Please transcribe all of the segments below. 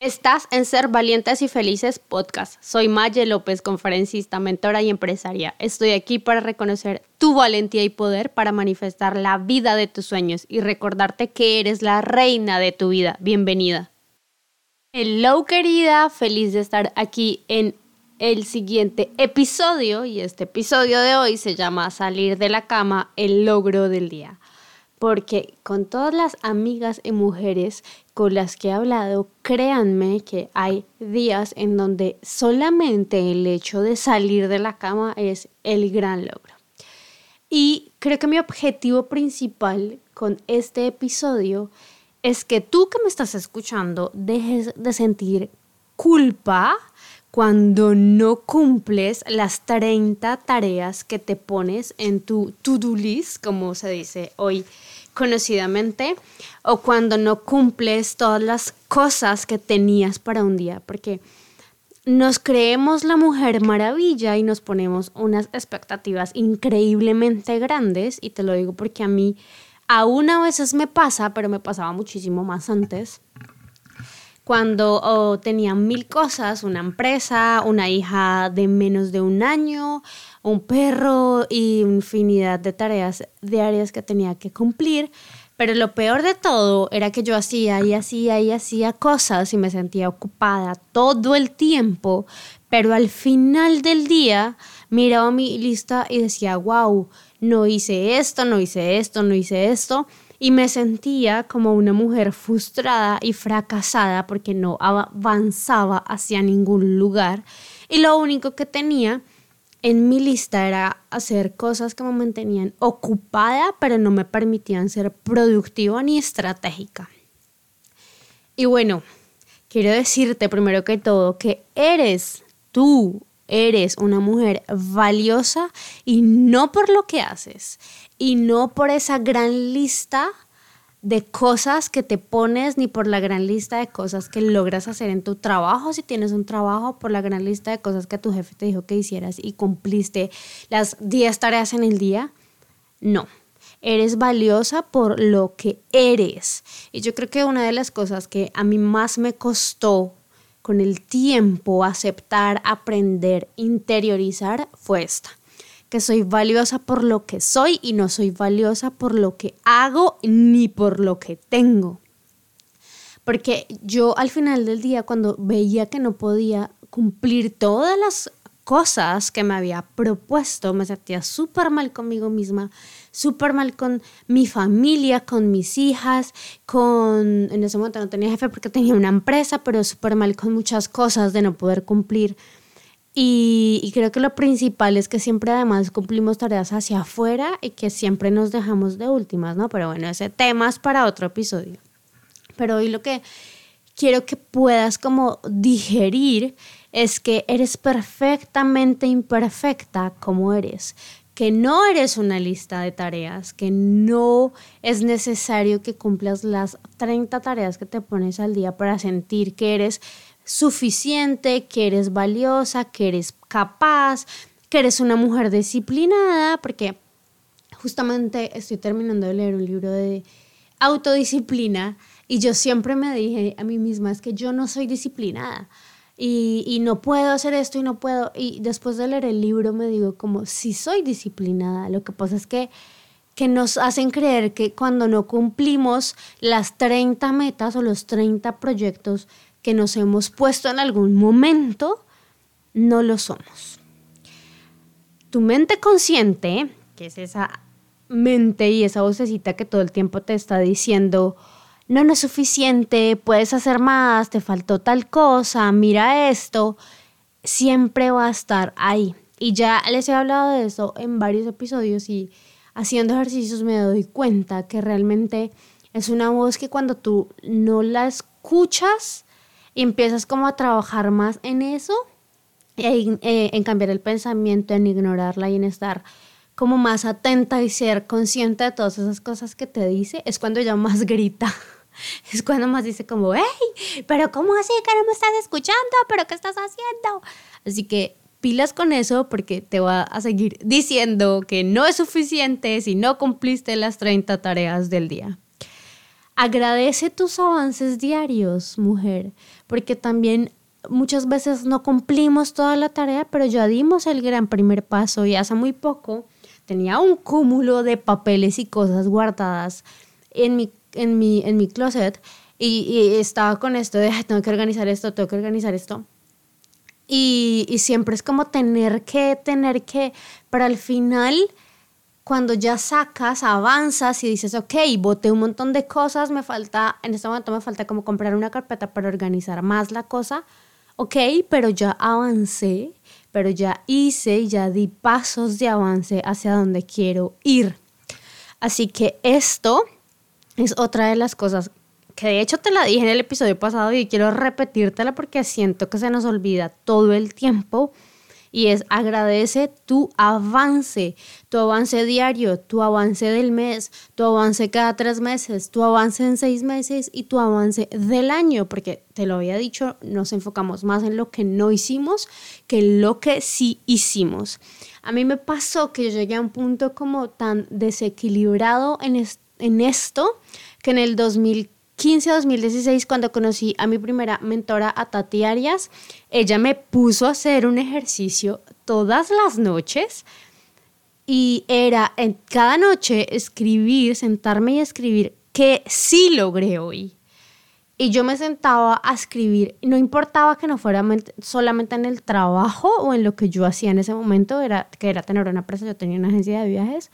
Estás en Ser Valientes y Felices Podcast. Soy Maye López, conferencista, mentora y empresaria. Estoy aquí para reconocer tu valentía y poder para manifestar la vida de tus sueños y recordarte que eres la reina de tu vida. Bienvenida. Hello querida, feliz de estar aquí en el siguiente episodio y este episodio de hoy se llama Salir de la cama, el logro del día porque con todas las amigas y mujeres con las que he hablado, créanme que hay días en donde solamente el hecho de salir de la cama es el gran logro. Y creo que mi objetivo principal con este episodio es que tú que me estás escuchando dejes de sentir culpa cuando no cumples las 30 tareas que te pones en tu to-do list, como se dice hoy conocidamente, o cuando no cumples todas las cosas que tenías para un día, porque nos creemos la mujer maravilla y nos ponemos unas expectativas increíblemente grandes, y te lo digo porque a mí aún a veces me pasa, pero me pasaba muchísimo más antes cuando tenía mil cosas, una empresa, una hija de menos de un año, un perro y infinidad de tareas diarias que tenía que cumplir. Pero lo peor de todo era que yo hacía y hacía y hacía cosas y me sentía ocupada todo el tiempo, pero al final del día miraba mi lista y decía, wow, no hice esto, no hice esto, no hice esto y me sentía como una mujer frustrada y fracasada porque no avanzaba hacia ningún lugar y lo único que tenía en mi lista era hacer cosas que me mantenían ocupada pero no me permitían ser productiva ni estratégica. Y bueno, quiero decirte primero que todo que eres tú eres una mujer valiosa y no por lo que haces y no por esa gran lista de cosas que te pones ni por la gran lista de cosas que logras hacer en tu trabajo, si tienes un trabajo, por la gran lista de cosas que tu jefe te dijo que hicieras y cumpliste las 10 tareas en el día. No, eres valiosa por lo que eres. Y yo creo que una de las cosas que a mí más me costó con el tiempo aceptar, aprender, interiorizar fue esta. Que soy valiosa por lo que soy y no soy valiosa por lo que hago ni por lo que tengo. Porque yo al final del día, cuando veía que no podía cumplir todas las cosas que me había propuesto, me sentía súper mal conmigo misma, súper mal con mi familia, con mis hijas, con, en ese momento no tenía jefe porque tenía una empresa, pero súper mal con muchas cosas de no poder cumplir. Y, y, creo que lo principal es que siempre además cumplimos tareas hacia afuera y que siempre nos dejamos de últimas, ¿no? Pero bueno, ese tema es para otro episodio. Pero hoy lo que quiero que puedas como digerir es que eres perfectamente imperfecta como eres, que no eres una lista de tareas, que no es necesario que cumplas las 30 tareas que te pones al día para sentir que eres suficiente, que eres valiosa, que eres capaz, que eres una mujer disciplinada, porque justamente estoy terminando de leer un libro de autodisciplina y yo siempre me dije a mí misma es que yo no soy disciplinada y, no puedo hacer esto y no puedo. Y después de leer el libro me digo como, si soy disciplinada, lo que pasa es que, que nos hacen creer que cuando no cumplimos las 30 metas o los 30 proyectos que nos hemos puesto en algún momento, no lo somos. Tu mente consciente, que es esa mente y esa vocecita que todo el tiempo te está diciendo, no, no es suficiente, puedes hacer más, te faltó tal cosa, mira esto, siempre va a estar ahí. Y ya les he hablado de eso en varios episodios y haciendo ejercicios me doy cuenta que realmente es una voz que cuando tú no la escuchas y empiezas como a trabajar más en eso, en, eh, en cambiar el pensamiento, en ignorarla y en estar como más atenta y ser consciente de todas esas cosas que te dice, es cuando ya más grita. es cuando más dice como, hey, pero ¿cómo así que no me estás escuchando? ¿Pero qué estás haciendo? Así que pilas con eso porque te va a seguir diciendo que no es suficiente si no cumpliste las 30 tareas del día. agradece tus avances diarios, mujer, porque también muchas veces no cumplimos toda la tarea, pero ya dimos el gran primer paso y hace muy poco tenía un cúmulo de papeles y cosas guardadas en mi, en mi, en mi closet y, estaba con esto de, tengo que organizar esto, tengo que organizar esto. Y, y siempre es como tener que, tener que, pero al final cuando ya sacas, avanzas y dices, ok, boté un montón de cosas, me falta, en este momento me falta como comprar una carpeta para organizar más la cosa, ok, pero ya avancé, pero ya hice, ya di pasos de avance hacia donde quiero ir. Así que esto es otra de las cosas que de hecho te la dije en el episodio pasado y quiero repetírtela porque siento que se nos olvida todo el tiempo y es agradece tu avance, tu avance diario, tu avance del mes, tu avance cada tres meses, tu avance en seis meses y tu avance del año, porque te lo había dicho, nos enfocamos más en lo que no hicimos que en lo que sí hicimos. A mí me pasó que yo llegué a un punto como tan desequilibrado en, en esto que en el 2015 2015 a 2016, cuando conocí a mi primera mentora, a Tati Arias, ella me puso a hacer un ejercicio todas las noches y era en cada noche escribir, sentarme y escribir que sí logré hoy. Y yo me sentaba a escribir, no importaba que no fuera solamente en el trabajo o en lo que yo hacía en ese momento, era, que era tener una empresa, yo tenía una agencia de viajes,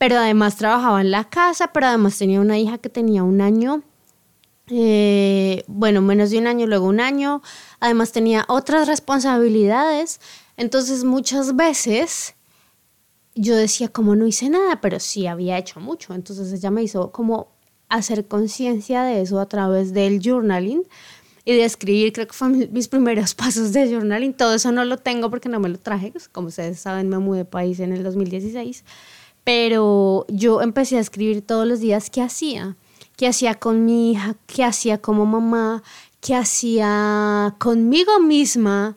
pero además trabajaba en la casa, pero además tenía una hija que tenía un año eh, bueno, menos de un año, luego un año. Además tenía otras responsabilidades. Entonces muchas veces yo decía como no hice nada, pero sí había hecho mucho. Entonces ella me hizo como hacer conciencia de eso a través del journaling y de escribir, creo que fueron mis primeros pasos de journaling. Todo eso no lo tengo porque no me lo traje, pues, como ustedes saben me mudé de país en el 2016, pero yo empecé a escribir todos los días qué hacía qué hacía con mi hija, qué hacía como mamá, qué hacía conmigo misma,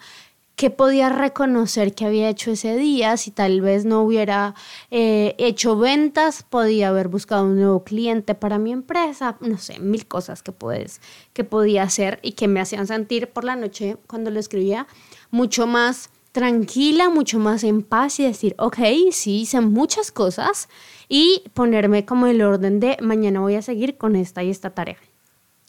qué podía reconocer que había hecho ese día, si tal vez no hubiera eh, hecho ventas, podía haber buscado un nuevo cliente para mi empresa, no sé, mil cosas que, puedes, que podía hacer y que me hacían sentir por la noche cuando lo escribía mucho más tranquila, mucho más en paz y decir, ok, sí, hice muchas cosas y ponerme como el orden de mañana voy a seguir con esta y esta tarea.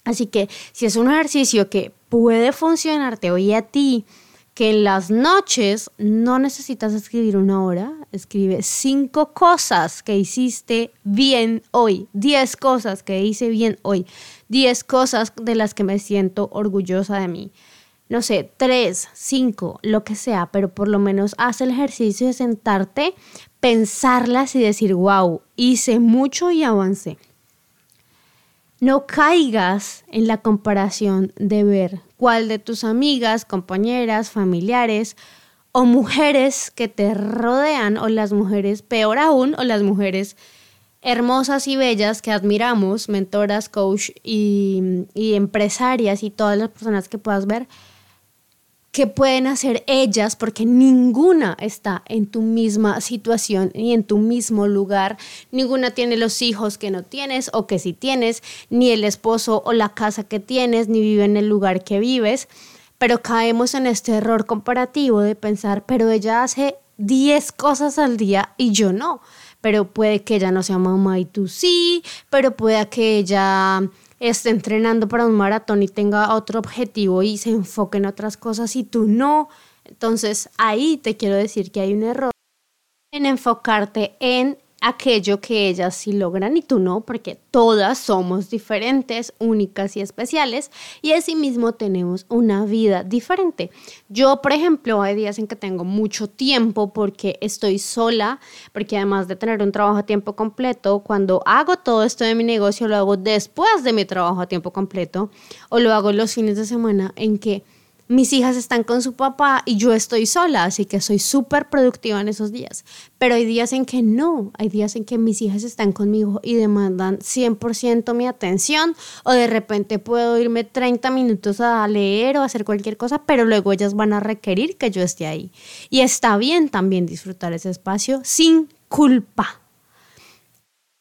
Así que si es un ejercicio que puede funcionarte hoy a ti, que en las noches no necesitas escribir una hora, escribe cinco cosas que hiciste bien hoy, diez cosas que hice bien hoy, diez cosas de las que me siento orgullosa de mí no sé, tres, cinco, lo que sea, pero por lo menos haz el ejercicio de sentarte, pensarlas y decir, wow, hice mucho y avancé. No caigas en la comparación de ver cuál de tus amigas, compañeras, familiares o mujeres que te rodean, o las mujeres, peor aún, o las mujeres hermosas y bellas que admiramos, mentoras, coach y, y empresarias y todas las personas que puedas ver, qué pueden hacer ellas, porque ninguna está en tu misma situación ni en tu mismo lugar. Ninguna tiene los hijos que no tienes o que sí tienes, ni el esposo o la casa que tienes, ni vive en el lugar que vives. Pero caemos en este error comparativo de pensar, pero ella hace 10 cosas al día y yo no. Pero puede que ella no sea mamá y tú sí, pero puede que ella esté entrenando para un maratón y tenga otro objetivo y se enfoque en otras cosas y tú no. Entonces ahí te quiero decir que hay un error en enfocarte en aquello que ellas sí logran y tú no, porque todas somos diferentes, únicas y especiales y asimismo tenemos una vida diferente. Yo, por ejemplo, hay días en que tengo mucho tiempo porque estoy sola, porque además de tener un trabajo a tiempo completo, cuando hago todo esto de mi negocio lo hago después de mi trabajo a tiempo completo o lo hago los fines de semana en que mis hijas están con su papá y yo estoy sola, así que soy súper productiva en esos días. Pero hay días en que no, hay días en que mis hijas están conmigo y demandan 100% mi atención o de repente puedo irme 30 minutos a leer o hacer cualquier cosa, pero luego ellas van a requerir que yo esté ahí. Y está bien también disfrutar ese espacio sin culpa.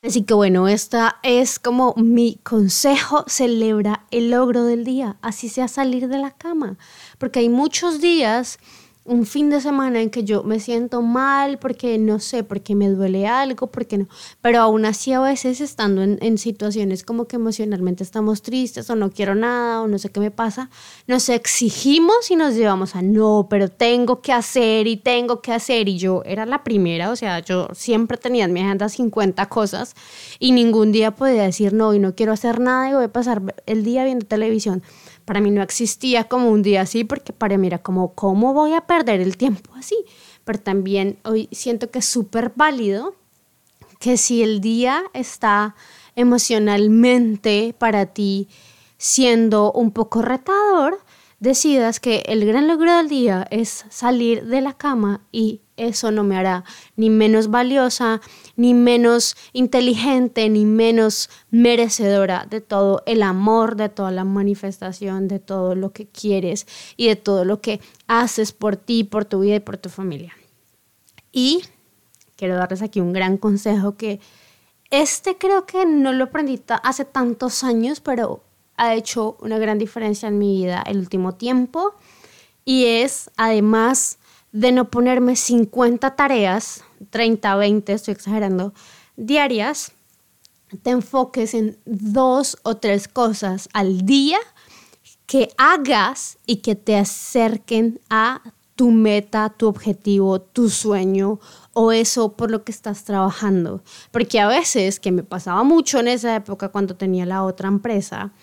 Así que bueno, esta es como mi consejo, celebra el logro del día, así sea salir de la cama, porque hay muchos días un fin de semana en que yo me siento mal porque no sé, porque me duele algo, porque no. Pero aún así a veces estando en, en, situaciones como que emocionalmente estamos tristes o no quiero nada o no sé qué me pasa, nos exigimos y nos llevamos a no, pero tengo que hacer y tengo que hacer. Y yo era la primera, o sea, yo siempre tenía en mi agenda 50 cosas y ningún día podía decir no y no quiero hacer nada y voy a pasar el día viendo televisión. Para mí no existía como un día así, porque para mí era como, ¿cómo voy a perder el tiempo así? Pero también hoy siento que es súper válido que si el día está emocionalmente para ti siendo un poco retador, decidas que el gran logro del día es salir de la cama y eso no me hará ni menos valiosa, ni menos inteligente, ni menos merecedora de todo el amor, de toda la manifestación, de todo lo que quieres y de todo lo que haces por ti, por tu vida y por tu familia. Y quiero darles aquí un gran consejo que este creo que no lo aprendí hace tantos años, pero ha hecho una gran diferencia en mi vida el último tiempo y es además de no ponerme 50 tareas, 30, 20, estoy exagerando, diarias, te enfoques en dos o tres cosas al día que hagas y que te acerquen a tu meta, tu objetivo, tu sueño o eso por lo que estás trabajando. Porque a veces, que me pasaba mucho en esa época cuando tenía la otra empresa,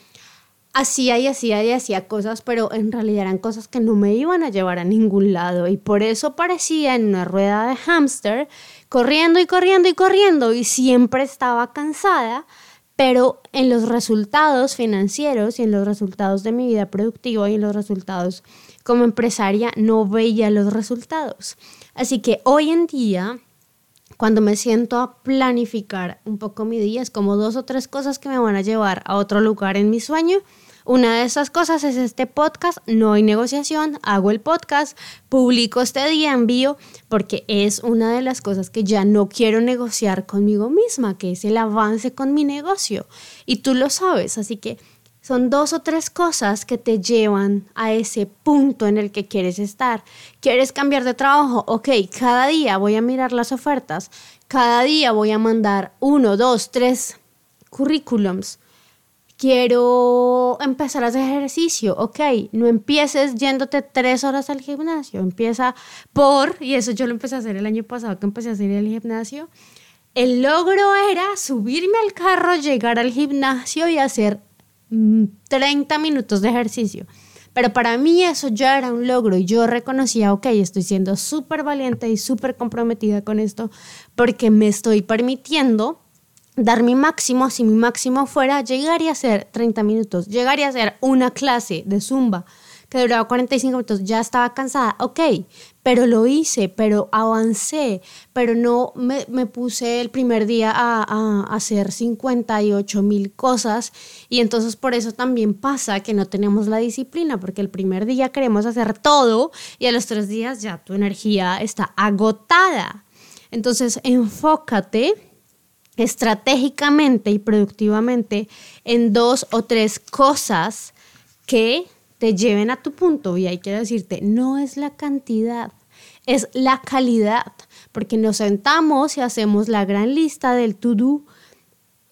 hacía y hacía y hacía cosas, pero en realidad eran cosas que no me iban a llevar a ningún lado y por eso parecía en una rueda de hámster, corriendo y corriendo y corriendo y siempre estaba cansada, pero en los resultados financieros y en los resultados de mi vida productiva y en los resultados como empresaria no veía los resultados. Así que hoy en día cuando me siento a planificar un poco mi día, es como dos o tres cosas que me van a llevar a otro lugar en mi sueño. Una de esas cosas es este podcast, no hay negociación, hago el podcast, publico este día, envío, porque es una de las cosas que ya no quiero negociar conmigo misma, que es el avance con mi negocio. Y tú lo sabes, así que son dos o tres cosas que te llevan a ese punto en el que quieres estar. ¿Quieres cambiar de trabajo? Ok, cada día voy a mirar las ofertas. Cada día voy a mandar uno, dos, tres currículums. Quiero empezar a hacer ejercicio. Ok, no empieces yéndote tres horas al gimnasio. Empieza por, y eso yo lo empecé a hacer el año pasado que empecé a hacer el gimnasio. El logro era subirme al carro, llegar al gimnasio y hacer 30 minutos de ejercicio. Pero para mí eso ya era un logro y yo reconocía, ok, estoy siendo súper valiente y súper comprometida con esto porque me estoy permitiendo dar mi máximo, si mi máximo fuera llegar y hacer 30 minutos, llegar y hacer una clase de zumba que duraba 45 minutos, ya estaba cansada, ok, pero lo hice, pero avancé, pero no me, me puse el primer día a, a, hacer 58 mil cosas y entonces por eso también pasa que no tenemos la disciplina, porque el primer día queremos hacer todo y a los tres días ya tu energía está agotada. Entonces enfócate estratégicamente y productivamente en dos o tres cosas que te lleven a tu punto y hay que decirte, no es la cantidad, es la calidad, porque nos sentamos y hacemos la gran lista del to-do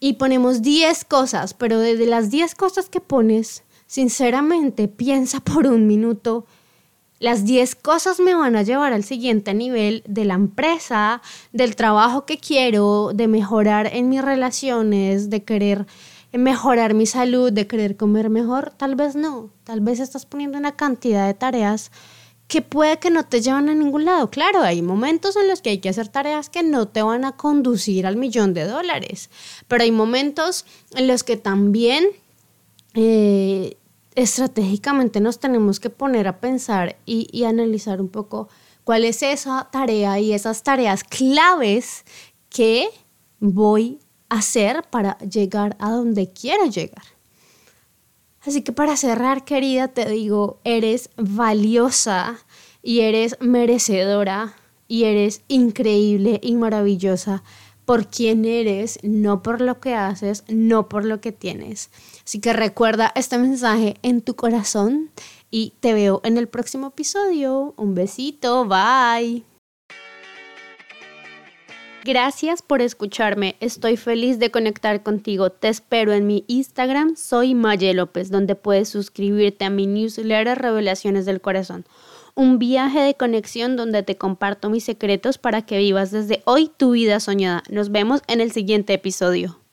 y ponemos 10 cosas, pero desde las 10 cosas que pones, sinceramente, piensa por un minuto, las 10 cosas me van a llevar al siguiente nivel de la empresa, del trabajo que quiero, de mejorar en mis relaciones, de querer mejorar mi salud, de querer comer mejor, tal vez no. Tal vez estás poniendo una cantidad de tareas que puede que no te llevan a ningún lado. Claro, hay momentos en los que hay que hacer tareas que no te van a conducir al millón de dólares, pero hay momentos en los que también eh, estratégicamente nos tenemos que poner a pensar y, y analizar un poco cuál es esa tarea y esas tareas claves que voy hacer para llegar a donde quiero llegar. Así que para cerrar, querida, te digo, eres valiosa y eres merecedora y eres increíble y maravillosa por quién eres, no por lo que haces, no por lo que tienes. Así que recuerda este mensaje en tu corazón y te veo en el próximo episodio. Un besito, bye. Gracias por escucharme. Estoy feliz de conectar contigo. Te espero en mi Instagram, soy Maye López, donde puedes suscribirte a mi newsletter Revelaciones del Corazón. Un viaje de conexión donde te comparto mis secretos para que vivas desde hoy tu vida soñada. Nos vemos en el siguiente episodio.